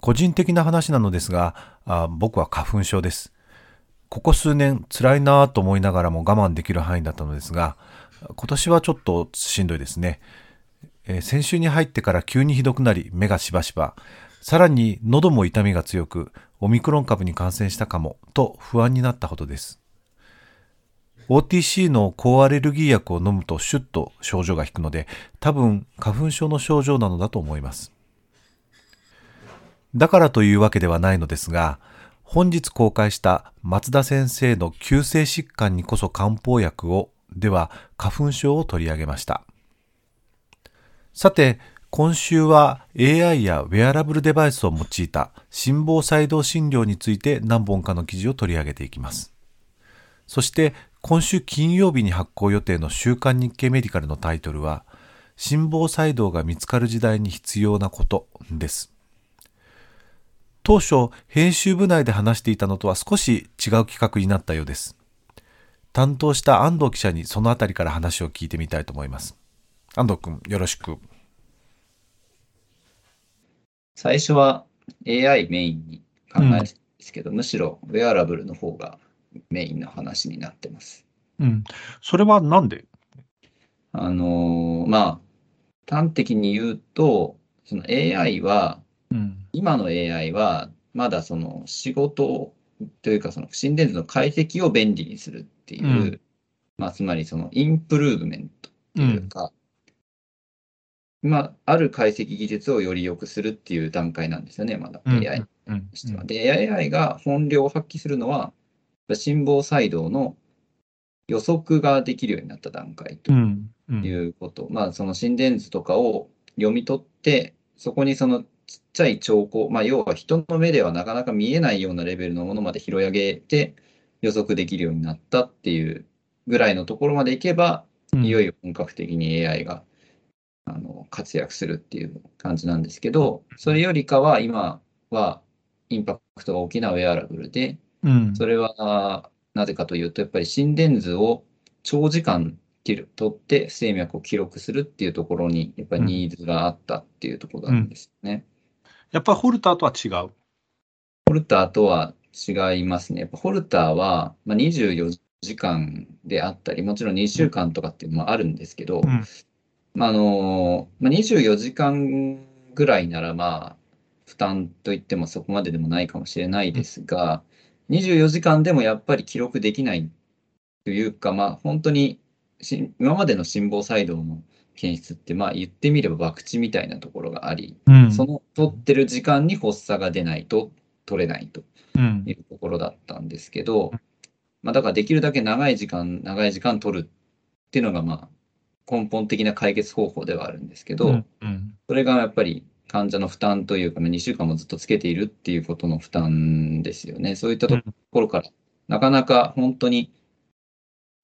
個人的な話なのですがあ僕は花粉症です。ここ数年辛いなぁと思いながらも我慢できる範囲だったのですが今年はちょっとしんどいですね、えー、先週に入ってから急にひどくなり目がしばしば。さらに喉も痛みが強くオミクロン株に感染したかもと不安になったほどです。OTC の抗アレルギー薬を飲むとシュッと症状が引くので多分花粉症の症状なのだと思います。だからというわけではないのですが本日公開した松田先生の急性疾患にこそ漢方薬をでは花粉症を取り上げました。さて、今週は AI やウェアラブルデバイスを用いた心房細動診療について何本かの記事を取り上げていきます。そして今週金曜日に発行予定の週刊日経メディカルのタイトルは心房細動が見つかる時代に必要なことです。当初編集部内で話していたのとは少し違う企画になったようです。担当した安藤記者にそのあたりから話を聞いてみたいと思います。安藤君、よろしく。最初は AI メインに考えるんですけど、うん、むしろウェアラブルの方がメインの話になってます。うん。それはなんで？あのー、まあ、端的に言うと、その AI は今の AI は、まだその仕事というか、その心電図の解析を便利にするっていう、うん、まあ、つまりそのインプルーブメントというか、うん、まあ、ある解析技術をより良くするっていう段階なんですよね、まだ AI としては。で、AI が本領を発揮するのは、心房細動の予測ができるようになった段階ということ。まあ、その心電図とかを読み取って、そこにそのちゃい兆候、まあ、要は人の目ではなかなか見えないようなレベルのものまで拾い上げて予測できるようになったっていうぐらいのところまでいけば、うん、いよいよ本格的に AI があの活躍するっていう感じなんですけど、それよりかは今はインパクトが大きなウェアラブルで、うん、それはなぜかというと、やっぱり心電図を長時間取って不整脈を記録するっていうところに、やっぱりニーズがあったっていうところなんですね。うんやっぱりホルターとは違う？ホルターとは違いますね。やっぱホルターは、まあ、24時間であったり、もちろん2週間とかっていうのもあるんですけど、うん、まああのまあ、24時間ぐらいなら、まあ、負担といってもそこまででもないかもしれないですが、うん、24時間でもやっぱり記録できないというか、まあ、本当に今までの心房細動の検出って、まあ言ってみれば博打みたいなところがあり、うん、その取ってる時間に発作が出ないと取れないというところだったんですけど、うん、まあだからできるだけ長い時間、長い時間取るっていうのがまあ根本的な解決方法ではあるんですけど、うん。うん、それがやっぱり患者の負担というか、2週間もずっとつけているっていうことの負担ですよね。そういったところから、なかなか本当に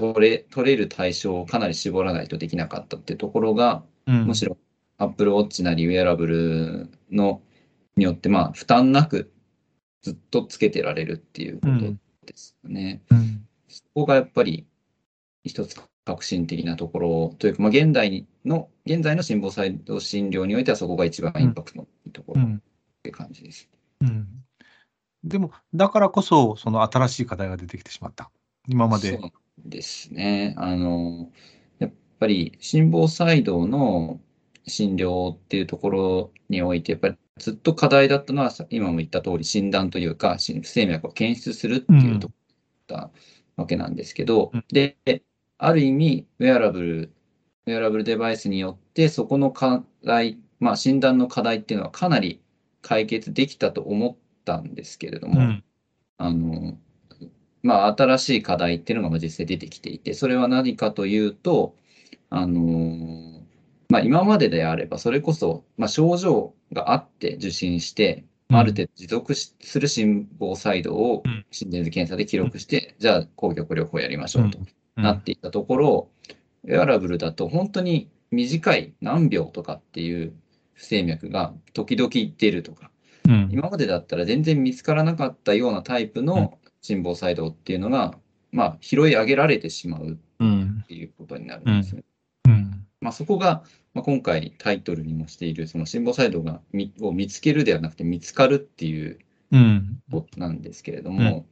取れ取れる対象をかなり絞らないとできなかったっていうところが、うん、むしろ Apple Watch なりウェアラブルのによって、まあ、負担なくずっとつけてられるっていうことですよね。うん、そこがやっぱり一つ革新的なところというか、まあ、現代の、現在の心房細動診療においてはそこが一番インパクトのいいところって感じです。うん、でも、だからこそ、その新しい課題が出てきてしまった。今までですね。あの、やっぱり心房細動の診療っていうところにおいて、やっぱりずっと課題だったのは、今も言った通り診断というか、不整脈を検出するっていうところだったわけなんですけど、うん、で、ある意味、ウェアラブル、ウェアラブルデバイスによって、そこの課題、まあ診断の課題っていうのはかなり解決できたと思ったんですけれども、うん、あの、まあ、新しい課題っていうのが実際出てきていて、それは何かというと、あのまあ、今までであれば、それこそ、まあ、症状があって受診して、ある程度持続する心房細動を心電図検査で記録して、じゃあ抗玉療法やりましょうとなっていったところ、ウェアラブルだと本当に短い何秒とかっていう不整脈が時々出るとか、うん。今までだったら全然見つからなかったようなタイプの心房細動っていうのが、まあ、拾い上げられてしまううんっていうことになるんですよね。うん。まあ、そこが、まあ、今回タイトルにもしている、その心房細動がみを見つけるではなくて見つかるっていううん。ことなんですけれども、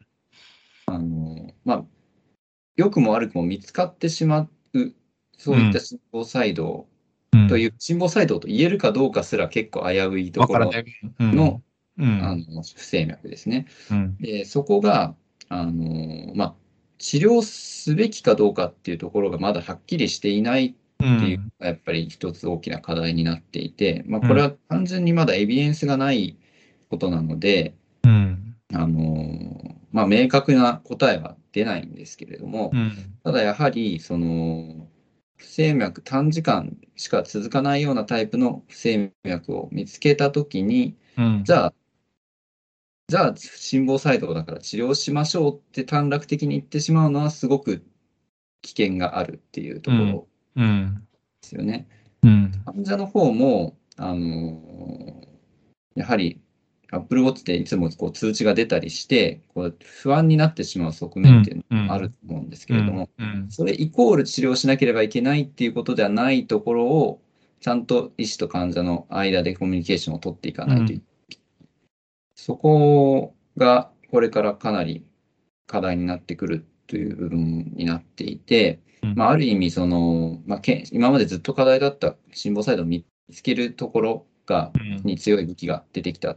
あの、まあ、良くも悪くも見つかってしまう、そういった心房細動うん。という、心房細動と言えるかどうかすら結構危ういところの、うん。あの不整脈ですね。うん。で、そこが、あの、まあ、治療すべきかどうかっていうところがまだはっきりしていないうんっていうのがやっぱり一つ大きな課題になっていて、まあ、これは単純にまだエビデンスがないことなので、うん。あのまあ、明確な答えは出ないんですけれども、うん。ただやはり、その、不整脈、短時間しか続かないようなタイプの不整脈を見つけたときに、うん。じゃあ、じゃあ、心房細動だから治療しましょうって短絡的に言ってしまうのはすごく危険があるっていうところうん。ですよね。うん。患者の方も、あのやはり Apple Watch でいつもこう通知が出たりして、こう不安になってしまう側面っていうのもあると思うんですけれども、うん。それイコール治療しなければいけないっていうことではないところを、ちゃんと医師と患者の間でコミュニケーションを取っていかないといけない。そこがこれからかなり課題になってくるという部分になっていて、うんまあ、ある意味その、まあ、け今までずっと課題だった心房細動を見つけるところが、うんに強い武器が出てきた。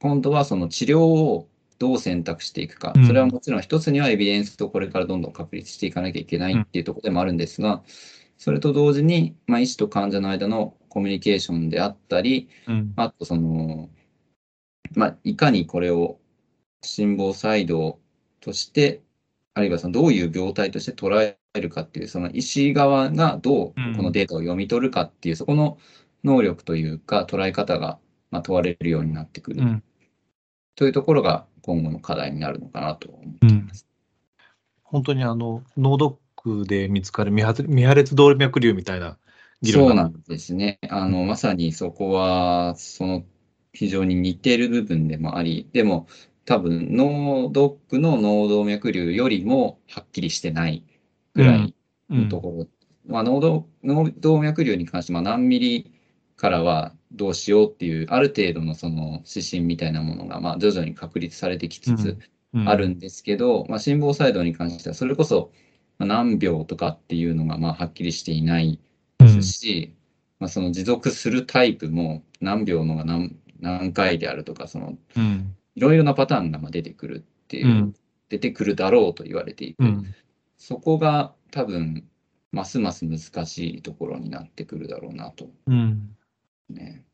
今度はその治療をどう選択していくかう。んそれはもちろん一つにはエビデンスとこれからどんどん確立していかなきゃいけないっていうところでもあるんですが、それと同時に、まあ、医師と患者の間のコミュニケーションであったり、うんあとその、まあ、いかにこれを心房細動として、あるいはそのどういう病態として捉えるかっていう、その医師側がどうこのデータを読み取るかっていう、そこの能力というか捉え方がまあ問われるようになってくるうんというところが今後の課題になるのかなと思っています。本当にあの脳ドックで見つかる未破裂動脈瘤みたいな議論がそうなんですね。あの、まさにそこは、その非常に似ている部分でもあり、でも多分脳ドックの脳動脈瘤よりもはっきりしてないぐらいのところ。まあ、脳動脳動脈瘤に関して、まあ、何ミリからはどうしようっていう、ある程度のその指針みたいなものが、まあ、徐々に確立されてきつつうん。あるんですけど、まあ、心房細動に関しては、それこそまあ何秒とかっていうのが、まあ、はっきりしていないですし、まあ、その持続するタイプも何秒のが何何回であるとか、そのうん。いろいろなパターンがまあ出てくるっていう、うん。出てくるだろうと言われていて、うん。そこが多分、ますます難しいところになってくるだろうなと、うん。ね。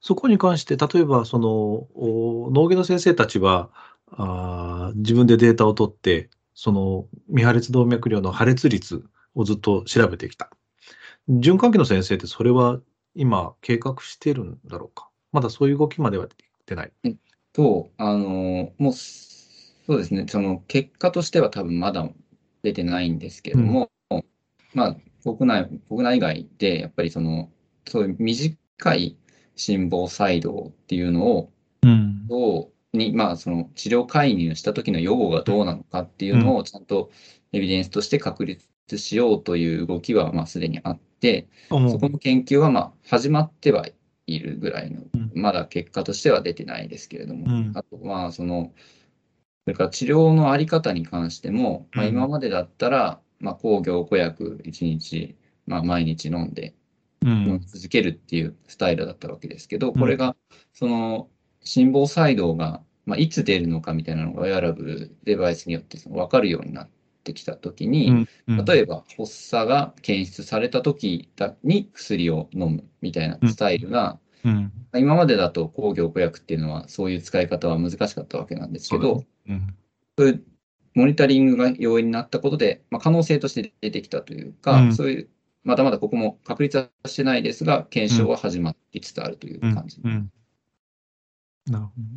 そこに関して、例えばそのお脳外の先生たちはあー自分でデータを取って、その未破裂動脈瘤の破裂率をずっと調べてきた。循環器の先生ってそれは今計画してるんだろうか。まだそういう動きまでは出ない。と、あの、もう、そうですね、その結果としては多分まだ出てないんですけれども、まあ、国内、国内外で、やっぱりその、そういう短い心房細動っていうのを、うん。どうに、まあ、その治療介入した時の予後がどうなのかっていうのをちゃんとエビデンスとして確立しようという動きは、まあ、すでにあって、そこの研究は、まあ、始まってはいるぐらいのうん、まだ結果としては出てないですけれども、うん。あと、まあ、その、それから治療のあり方に関しても、まあ、うん。今までだったら、まあ、抗凝固薬1日、まあ、毎日飲んで、うん。飲み続けるっていうスタイルだったわけですけど、これが、その、心房細動が、まあ、いつ出るのかみたいなのが、ウェアラブルデバイスによってその分かるようになってきたときに、例えば発作が検出されたときに薬を飲むみたいなスタイルが、うん。今までだと抗凝固薬っていうのはそういう使い方は難しかったわけなんですけど、うん。そういうモニタリングが容易になったことで、まあ、可能性として出てきたというか、うん。そういう、まだまだここも確立はしてないですが、検証は始まりつつあるという感じ。うん。なるほどね。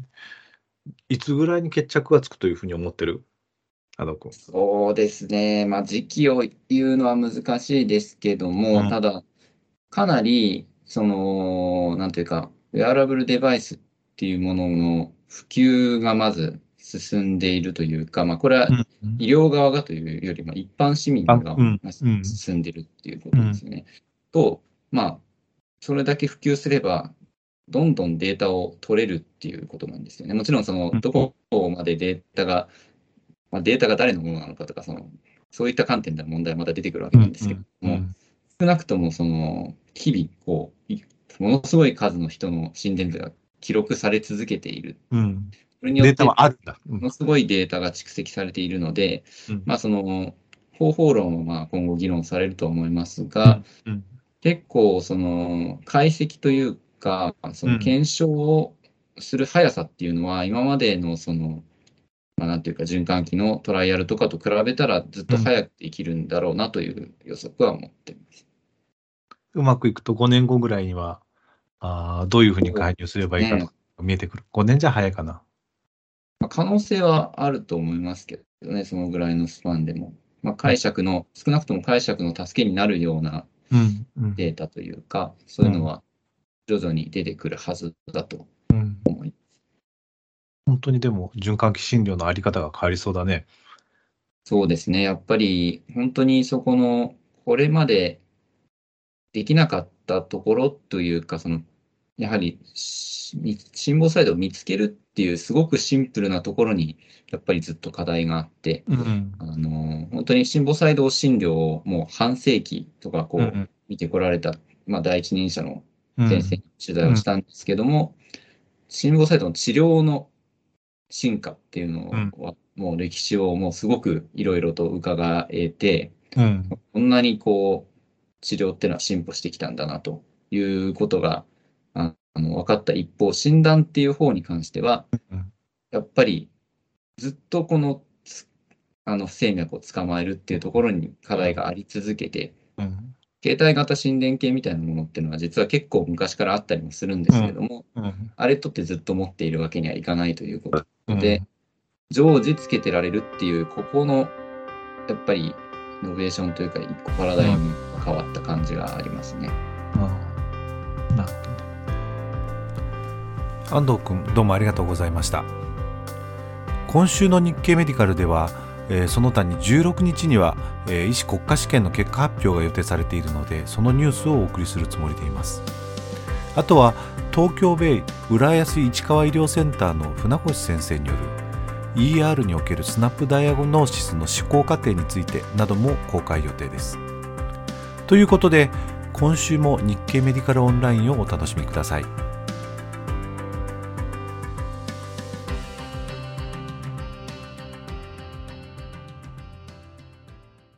いつぐらいに決着がつくというふうに思ってる？そうですね。まあ、時期を言うのは難しいですけども、うんただ、かなり、その、なんていうか、ウェアラブルデバイスっていうものの普及がまず進んでいるというか、まあ、これはうん医療側がというよりも一般市民があうんまあうん進んでるっていうことですよね。と、まあ、それだけ普及すれば、どんどんデータを取れるっていうことなんですよね。もちろん、そのうん、どこまでデータが、まあ、データが誰のものなのかとか、その、そういった観点での問題はまた出てくるわけなんですけども、少なくとも、その、日々、こう、いものすごい数の人の心電図が記録され続けている。うん。それによって、データもはあるんだ。うん。のすごいデータが蓄積されているので、うん。まあ、その、方法論はまあ今後議論されると思いますが、うん結構、その、解析というか、その検証をする速さっていうのは、今までのその、まあ、なんていうか、循環器のトライアルとかと比べたら、ずっと早くできるんだろうなという予測は持っています。うまくいくと5年後ぐらいには、あーどういうふうに介入すればいいかとか見えてくる。5年じゃ早いかな。まあ、可能性はあると思いますけどね、そのぐらいのスパンでも。まあ、解釈の、少なくとも解釈の助けになるようなうん。うんデータというか、そういうのは徐々に出てくるはずだと。本当にでも循環器診療のあり方が変わりそうだね。そうですね。やっぱり本当にそこの、これまでできなかったところというか、その、やはりし心房細動を見つけるっていうすごくシンプルなところに、やっぱりずっと課題があって、うん。あの、本当に心房細動診療をもう半世紀とかこうう見てこられた、まあ第一人者のうん先生に取材をしたんですけども、心房細動の治療の進化っていうのは、もう歴史をもうすごくいろいろと伺えて、うん。こんなにこう、治療っていうのは進歩してきたんだなということが、ああの、分かった一方、診断っていう方に関してはうん、やっぱりずっとこの、つあの、不整脈を捕まえるっていうところに課題があり続けて、うん。携帯型心電計みたいなものっていうのは実は結構昔からあったりもするんですけれども、うん。あれとってずっと持っているわけにはいかないということうんで、常時つけてられるっていう、ここの、やっぱり、イノベーションというか、一個パラダイムが変わった感じがありますね。ああなるほど。ね。安藤君どうもありがとうございました。今週の日経メディカルでは、えーその他に16日には、えー医師国家試験の結果発表が予定されているのでそのニュースをお送りするつもりでいます。あとは東京ベイ浦安市川医療センターの船越先生による ER におけるスナップダイアゴノーシスの思考過程についてなども公開予定です。ということで今週も日経メディカルオンラインをお楽しみください。